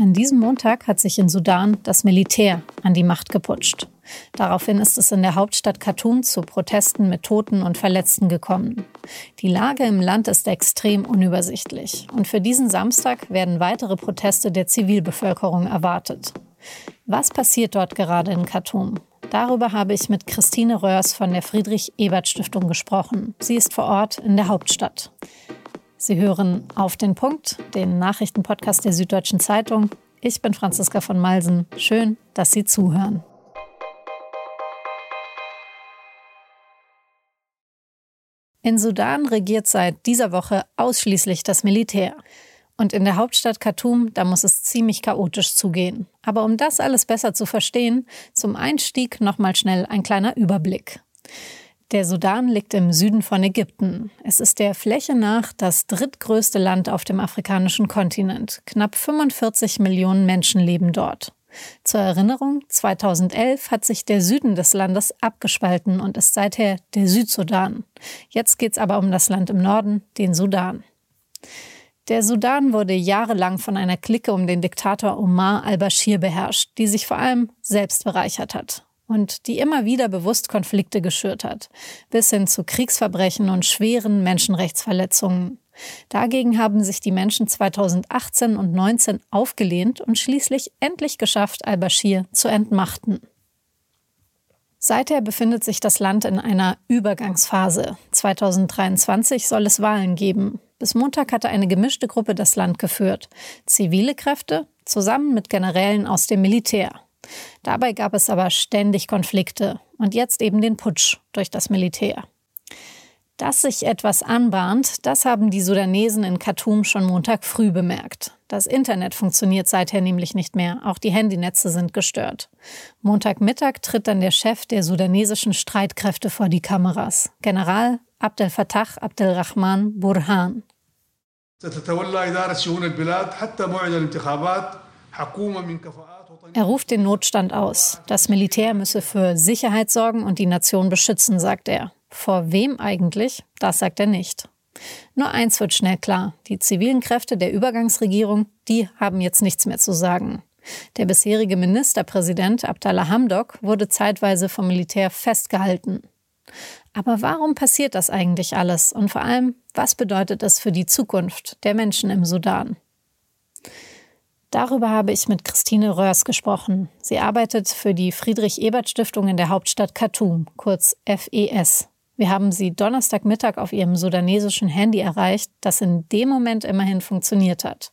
An diesem Montag hat sich in Sudan das Militär an die Macht geputscht. Daraufhin ist es in der Hauptstadt Khartoum zu Protesten mit Toten und Verletzten gekommen. Die Lage im Land ist extrem unübersichtlich und für diesen Samstag werden weitere Proteste der Zivilbevölkerung erwartet. Was passiert dort gerade in Khartoum? Darüber habe ich mit Christine Röhrs von der Friedrich-Ebert-Stiftung gesprochen. Sie ist vor Ort in der Hauptstadt. Sie hören auf den Punkt, den Nachrichtenpodcast der Süddeutschen Zeitung. Ich bin Franziska von Malsen. Schön, dass Sie zuhören. In Sudan regiert seit dieser Woche ausschließlich das Militär. Und in der Hauptstadt Khartoum, da muss es ziemlich chaotisch zugehen. Aber um das alles besser zu verstehen, zum Einstieg nochmal schnell ein kleiner Überblick. Der Sudan liegt im Süden von Ägypten. Es ist der Fläche nach das drittgrößte Land auf dem afrikanischen Kontinent. Knapp 45 Millionen Menschen leben dort. Zur Erinnerung, 2011 hat sich der Süden des Landes abgespalten und ist seither der Südsudan. Jetzt geht es aber um das Land im Norden, den Sudan. Der Sudan wurde jahrelang von einer Clique um den Diktator Omar al-Bashir beherrscht, die sich vor allem selbst bereichert hat und die immer wieder bewusst Konflikte geschürt hat, bis hin zu Kriegsverbrechen und schweren Menschenrechtsverletzungen. Dagegen haben sich die Menschen 2018 und 2019 aufgelehnt und schließlich endlich geschafft, al-Bashir zu entmachten. Seither befindet sich das Land in einer Übergangsphase. 2023 soll es Wahlen geben. Bis Montag hatte eine gemischte Gruppe das Land geführt. Zivile Kräfte zusammen mit Generälen aus dem Militär. Dabei gab es aber ständig Konflikte und jetzt eben den Putsch durch das Militär. Dass sich etwas anbahnt, das haben die Sudanesen in Khartoum schon Montag früh bemerkt. Das Internet funktioniert seither nämlich nicht mehr, auch die Handynetze sind gestört. Montagmittag tritt dann der Chef der sudanesischen Streitkräfte vor die Kameras, General Abdel Fattah Abdelrahman Burhan. Er ruft den Notstand aus. Das Militär müsse für Sicherheit sorgen und die Nation beschützen, sagt er. Vor wem eigentlich? Das sagt er nicht. Nur eins wird schnell klar. Die zivilen Kräfte der Übergangsregierung, die haben jetzt nichts mehr zu sagen. Der bisherige Ministerpräsident Abdallah Hamdok wurde zeitweise vom Militär festgehalten. Aber warum passiert das eigentlich alles? Und vor allem, was bedeutet es für die Zukunft der Menschen im Sudan? Darüber habe ich mit Christine Röhrs gesprochen. Sie arbeitet für die Friedrich-Ebert-Stiftung in der Hauptstadt Khartoum, kurz FES. Wir haben sie Donnerstagmittag auf ihrem sudanesischen Handy erreicht, das in dem Moment immerhin funktioniert hat.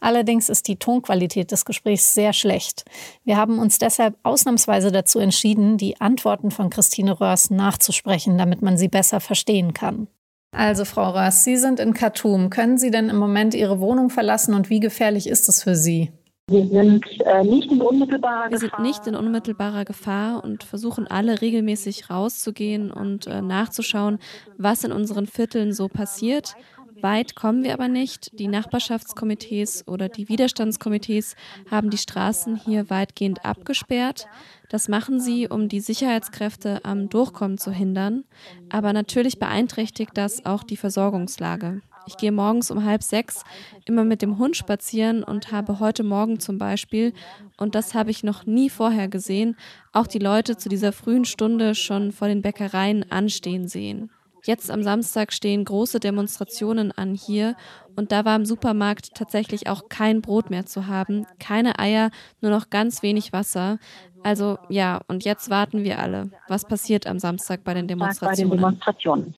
Allerdings ist die Tonqualität des Gesprächs sehr schlecht. Wir haben uns deshalb ausnahmsweise dazu entschieden, die Antworten von Christine Röhrs nachzusprechen, damit man sie besser verstehen kann. Also, Frau Röss, Sie sind in Khartoum. Können Sie denn im Moment Ihre Wohnung verlassen und wie gefährlich ist es für Sie? Wir sind äh, nicht in unmittelbarer Wir sind nicht in unmittelbarer Gefahr und versuchen alle regelmäßig rauszugehen und äh, nachzuschauen, was in unseren Vierteln so passiert. Weit kommen wir aber nicht. Die Nachbarschaftskomitees oder die Widerstandskomitees haben die Straßen hier weitgehend abgesperrt. Das machen sie, um die Sicherheitskräfte am Durchkommen zu hindern. Aber natürlich beeinträchtigt das auch die Versorgungslage. Ich gehe morgens um halb sechs immer mit dem Hund spazieren und habe heute Morgen zum Beispiel, und das habe ich noch nie vorher gesehen, auch die Leute zu dieser frühen Stunde schon vor den Bäckereien anstehen sehen. Jetzt am Samstag stehen große Demonstrationen an hier und da war im Supermarkt tatsächlich auch kein Brot mehr zu haben, keine Eier, nur noch ganz wenig Wasser. Also ja, und jetzt warten wir alle. Was passiert am Samstag bei den Demonstrationen?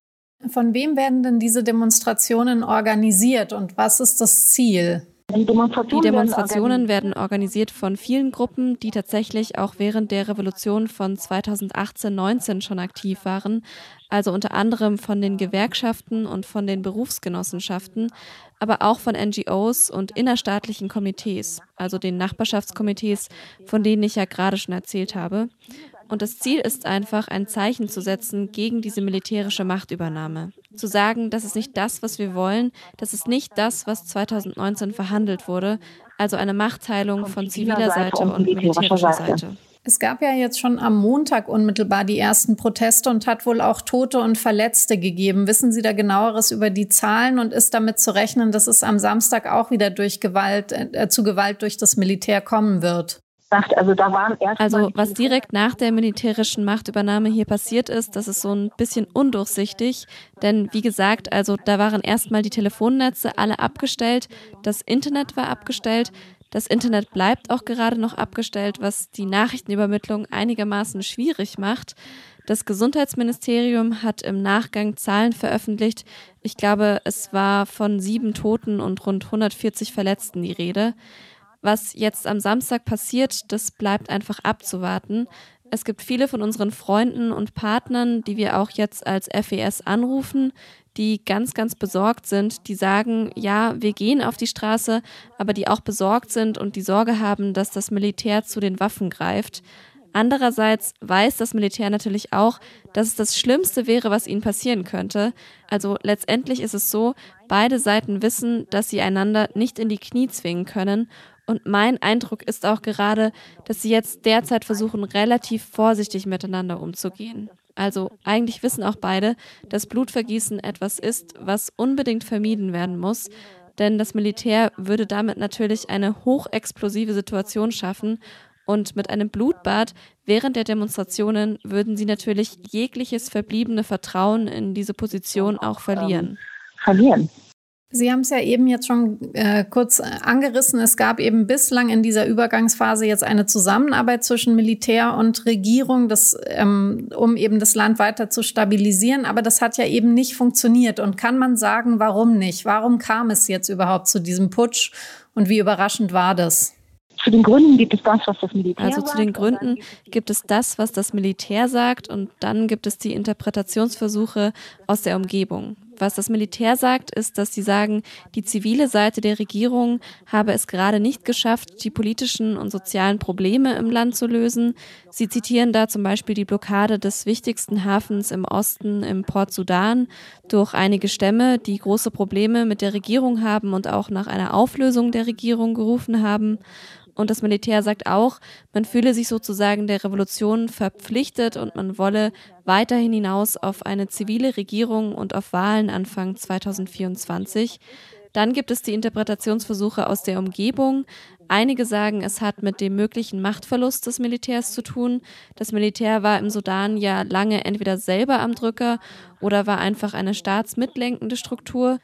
Von wem werden denn diese Demonstrationen organisiert und was ist das Ziel? Die Demonstrationen, die Demonstrationen werden organisiert von vielen Gruppen, die tatsächlich auch während der Revolution von 2018-19 schon aktiv waren, also unter anderem von den Gewerkschaften und von den Berufsgenossenschaften, aber auch von NGOs und innerstaatlichen Komitees, also den Nachbarschaftskomitees, von denen ich ja gerade schon erzählt habe. Und das Ziel ist einfach, ein Zeichen zu setzen gegen diese militärische Machtübernahme. Zu sagen, das ist nicht das, was wir wollen, das ist nicht das, was 2019 verhandelt wurde, also eine Machtteilung von ziviler Seite und militärischer Seite. Es gab ja jetzt schon am Montag unmittelbar die ersten Proteste und hat wohl auch Tote und Verletzte gegeben. Wissen Sie da genaueres über die Zahlen und ist damit zu rechnen, dass es am Samstag auch wieder durch Gewalt, äh, zu Gewalt durch das Militär kommen wird? Also, da waren also was direkt nach der militärischen Machtübernahme hier passiert ist, das ist so ein bisschen undurchsichtig. Denn wie gesagt, also da waren erstmal die Telefonnetze alle abgestellt, das Internet war abgestellt, das Internet bleibt auch gerade noch abgestellt, was die Nachrichtenübermittlung einigermaßen schwierig macht. Das Gesundheitsministerium hat im Nachgang Zahlen veröffentlicht. Ich glaube, es war von sieben Toten und rund 140 Verletzten die Rede. Was jetzt am Samstag passiert, das bleibt einfach abzuwarten. Es gibt viele von unseren Freunden und Partnern, die wir auch jetzt als FES anrufen, die ganz, ganz besorgt sind, die sagen, ja, wir gehen auf die Straße, aber die auch besorgt sind und die Sorge haben, dass das Militär zu den Waffen greift. Andererseits weiß das Militär natürlich auch, dass es das Schlimmste wäre, was ihnen passieren könnte. Also letztendlich ist es so, beide Seiten wissen, dass sie einander nicht in die Knie zwingen können. Und mein Eindruck ist auch gerade, dass sie jetzt derzeit versuchen, relativ vorsichtig miteinander umzugehen. Also eigentlich wissen auch beide, dass Blutvergießen etwas ist, was unbedingt vermieden werden muss, denn das Militär würde damit natürlich eine hochexplosive Situation schaffen und mit einem Blutbad während der Demonstrationen würden sie natürlich jegliches verbliebene Vertrauen in diese Position auch verlieren. Verlieren. Sie haben es ja eben jetzt schon äh, kurz angerissen. Es gab eben bislang in dieser Übergangsphase jetzt eine Zusammenarbeit zwischen Militär und Regierung, das, ähm, um eben das Land weiter zu stabilisieren. Aber das hat ja eben nicht funktioniert. Und kann man sagen, warum nicht? Warum kam es jetzt überhaupt zu diesem Putsch? Und wie überraschend war das? Zu den Gründen gibt es das, was das Militär also sagt. Also zu den Gründen gibt es das, was das Militär sagt. Und dann gibt es die Interpretationsversuche aus der Umgebung. Was das Militär sagt, ist, dass sie sagen, die zivile Seite der Regierung habe es gerade nicht geschafft, die politischen und sozialen Probleme im Land zu lösen. Sie zitieren da zum Beispiel die Blockade des wichtigsten Hafens im Osten im Port Sudan durch einige Stämme, die große Probleme mit der Regierung haben und auch nach einer Auflösung der Regierung gerufen haben. Und das Militär sagt auch, man fühle sich sozusagen der Revolution verpflichtet und man wolle weiterhin hinaus auf eine zivile Regierung und auf Wahlen Anfang 2024. Dann gibt es die Interpretationsversuche aus der Umgebung. Einige sagen, es hat mit dem möglichen Machtverlust des Militärs zu tun. Das Militär war im Sudan ja lange entweder selber am Drücker oder war einfach eine staatsmitlenkende Struktur.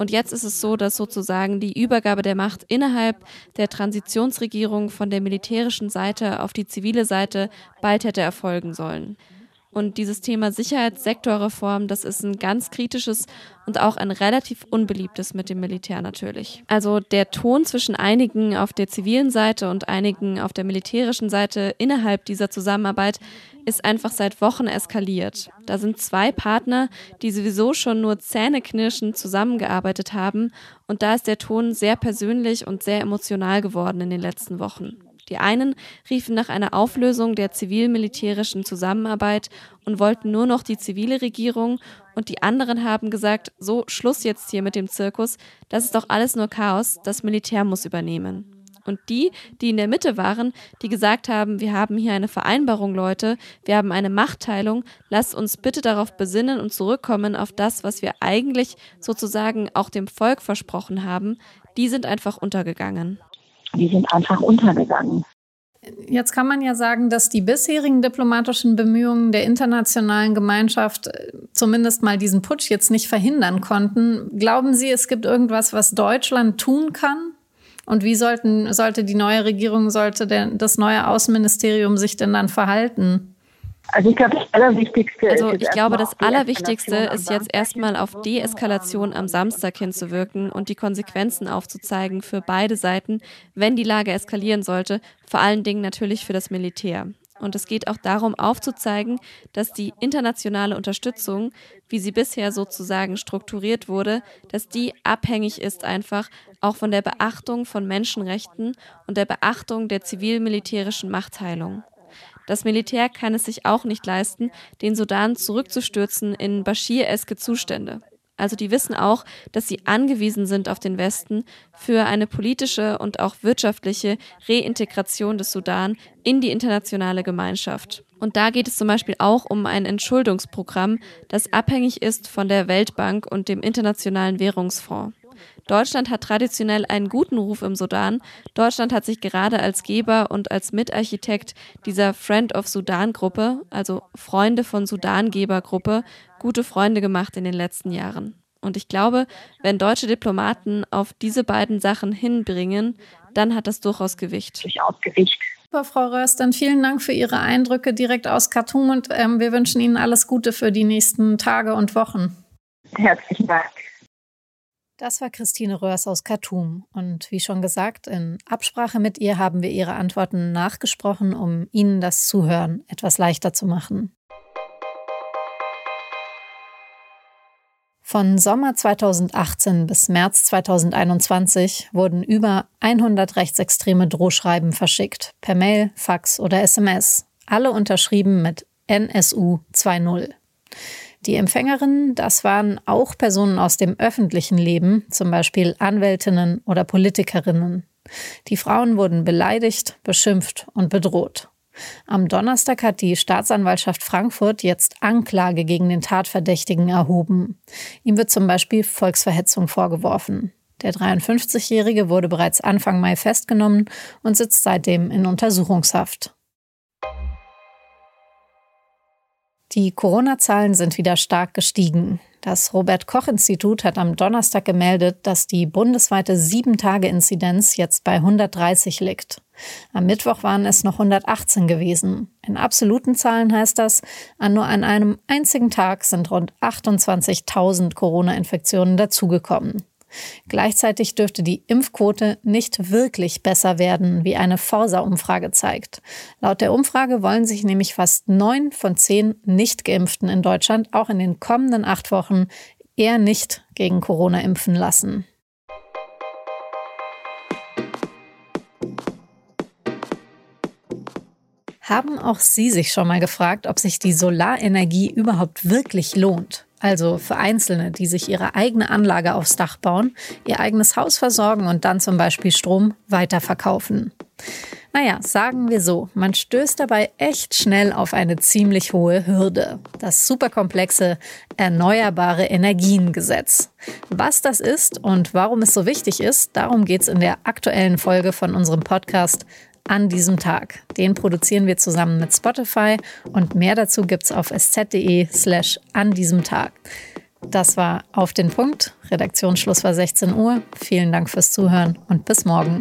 Und jetzt ist es so, dass sozusagen die Übergabe der Macht innerhalb der Transitionsregierung von der militärischen Seite auf die zivile Seite bald hätte erfolgen sollen. Und dieses Thema Sicherheitssektorreform, das ist ein ganz kritisches und auch ein relativ unbeliebtes mit dem Militär natürlich. Also der Ton zwischen einigen auf der zivilen Seite und einigen auf der militärischen Seite innerhalb dieser Zusammenarbeit ist einfach seit Wochen eskaliert. Da sind zwei Partner, die sowieso schon nur zähneknirschend zusammengearbeitet haben und da ist der Ton sehr persönlich und sehr emotional geworden in den letzten Wochen. Die einen riefen nach einer Auflösung der zivil-militärischen Zusammenarbeit und wollten nur noch die zivile Regierung. Und die anderen haben gesagt, so Schluss jetzt hier mit dem Zirkus, das ist doch alles nur Chaos, das Militär muss übernehmen. Und die, die in der Mitte waren, die gesagt haben, wir haben hier eine Vereinbarung, Leute, wir haben eine Machtteilung, lasst uns bitte darauf besinnen und zurückkommen auf das, was wir eigentlich sozusagen auch dem Volk versprochen haben, die sind einfach untergegangen die sind einfach untergegangen. Jetzt kann man ja sagen, dass die bisherigen diplomatischen Bemühungen der internationalen Gemeinschaft äh, zumindest mal diesen Putsch jetzt nicht verhindern konnten. Glauben Sie, es gibt irgendwas, was Deutschland tun kann? Und wie sollten, sollte die neue Regierung, sollte der, das neue Außenministerium sich denn dann verhalten? Also ich glaube, das Allerwichtigste also ich glaube, das Allerwichtigste ist jetzt erstmal auf Deeskalation am Samstag hinzuwirken und die Konsequenzen aufzuzeigen für beide Seiten, wenn die Lage eskalieren sollte, vor allen Dingen natürlich für das Militär. Und es geht auch darum aufzuzeigen, dass die internationale Unterstützung, wie sie bisher sozusagen strukturiert wurde, dass die abhängig ist einfach auch von der Beachtung von Menschenrechten und der Beachtung der zivil-militärischen Machtteilung. Das Militär kann es sich auch nicht leisten, den Sudan zurückzustürzen in Bashir-eske Zustände. Also die wissen auch, dass sie angewiesen sind auf den Westen für eine politische und auch wirtschaftliche Reintegration des Sudan in die internationale Gemeinschaft. Und da geht es zum Beispiel auch um ein Entschuldungsprogramm, das abhängig ist von der Weltbank und dem Internationalen Währungsfonds. Deutschland hat traditionell einen guten Ruf im Sudan. Deutschland hat sich gerade als Geber und als Mitarchitekt dieser Friend of Sudan Gruppe, also Freunde von Sudan Geber Gruppe, gute Freunde gemacht in den letzten Jahren. Und ich glaube, wenn deutsche Diplomaten auf diese beiden Sachen hinbringen, dann hat das durchaus Gewicht. Durchaus Gewicht. Super, Frau Rörs, dann vielen Dank für Ihre Eindrücke direkt aus Khartoum und ähm, wir wünschen Ihnen alles Gute für die nächsten Tage und Wochen. Herzlichen Dank. Das war Christine Röhrs aus Khartoum. Und wie schon gesagt, in Absprache mit ihr haben wir ihre Antworten nachgesprochen, um Ihnen das Zuhören etwas leichter zu machen. Von Sommer 2018 bis März 2021 wurden über 100 rechtsextreme Drohschreiben verschickt, per Mail, Fax oder SMS, alle unterschrieben mit NSU 2.0. Die Empfängerinnen, das waren auch Personen aus dem öffentlichen Leben, zum Beispiel Anwältinnen oder Politikerinnen. Die Frauen wurden beleidigt, beschimpft und bedroht. Am Donnerstag hat die Staatsanwaltschaft Frankfurt jetzt Anklage gegen den Tatverdächtigen erhoben. Ihm wird zum Beispiel Volksverhetzung vorgeworfen. Der 53-Jährige wurde bereits Anfang Mai festgenommen und sitzt seitdem in Untersuchungshaft. Die Corona-Zahlen sind wieder stark gestiegen. Das Robert Koch-Institut hat am Donnerstag gemeldet, dass die bundesweite 7-Tage-Inzidenz jetzt bei 130 liegt. Am Mittwoch waren es noch 118 gewesen. In absoluten Zahlen heißt das, an nur an einem einzigen Tag sind rund 28.000 Corona-Infektionen dazugekommen. Gleichzeitig dürfte die Impfquote nicht wirklich besser werden, wie eine Forsa-Umfrage zeigt. Laut der Umfrage wollen sich nämlich fast neun von zehn Nicht-Geimpften in Deutschland auch in den kommenden acht Wochen eher nicht gegen Corona impfen lassen. Haben auch Sie sich schon mal gefragt, ob sich die Solarenergie überhaupt wirklich lohnt? Also für Einzelne, die sich ihre eigene Anlage aufs Dach bauen, ihr eigenes Haus versorgen und dann zum Beispiel Strom weiterverkaufen. Naja, sagen wir so, man stößt dabei echt schnell auf eine ziemlich hohe Hürde. Das superkomplexe Erneuerbare Energiengesetz. Was das ist und warum es so wichtig ist, darum geht es in der aktuellen Folge von unserem Podcast an diesem Tag. Den produzieren wir zusammen mit Spotify und mehr dazu gibt's auf sz.de slash an diesem Tag. Das war auf den Punkt. Redaktionsschluss war 16 Uhr. Vielen Dank fürs Zuhören und bis morgen.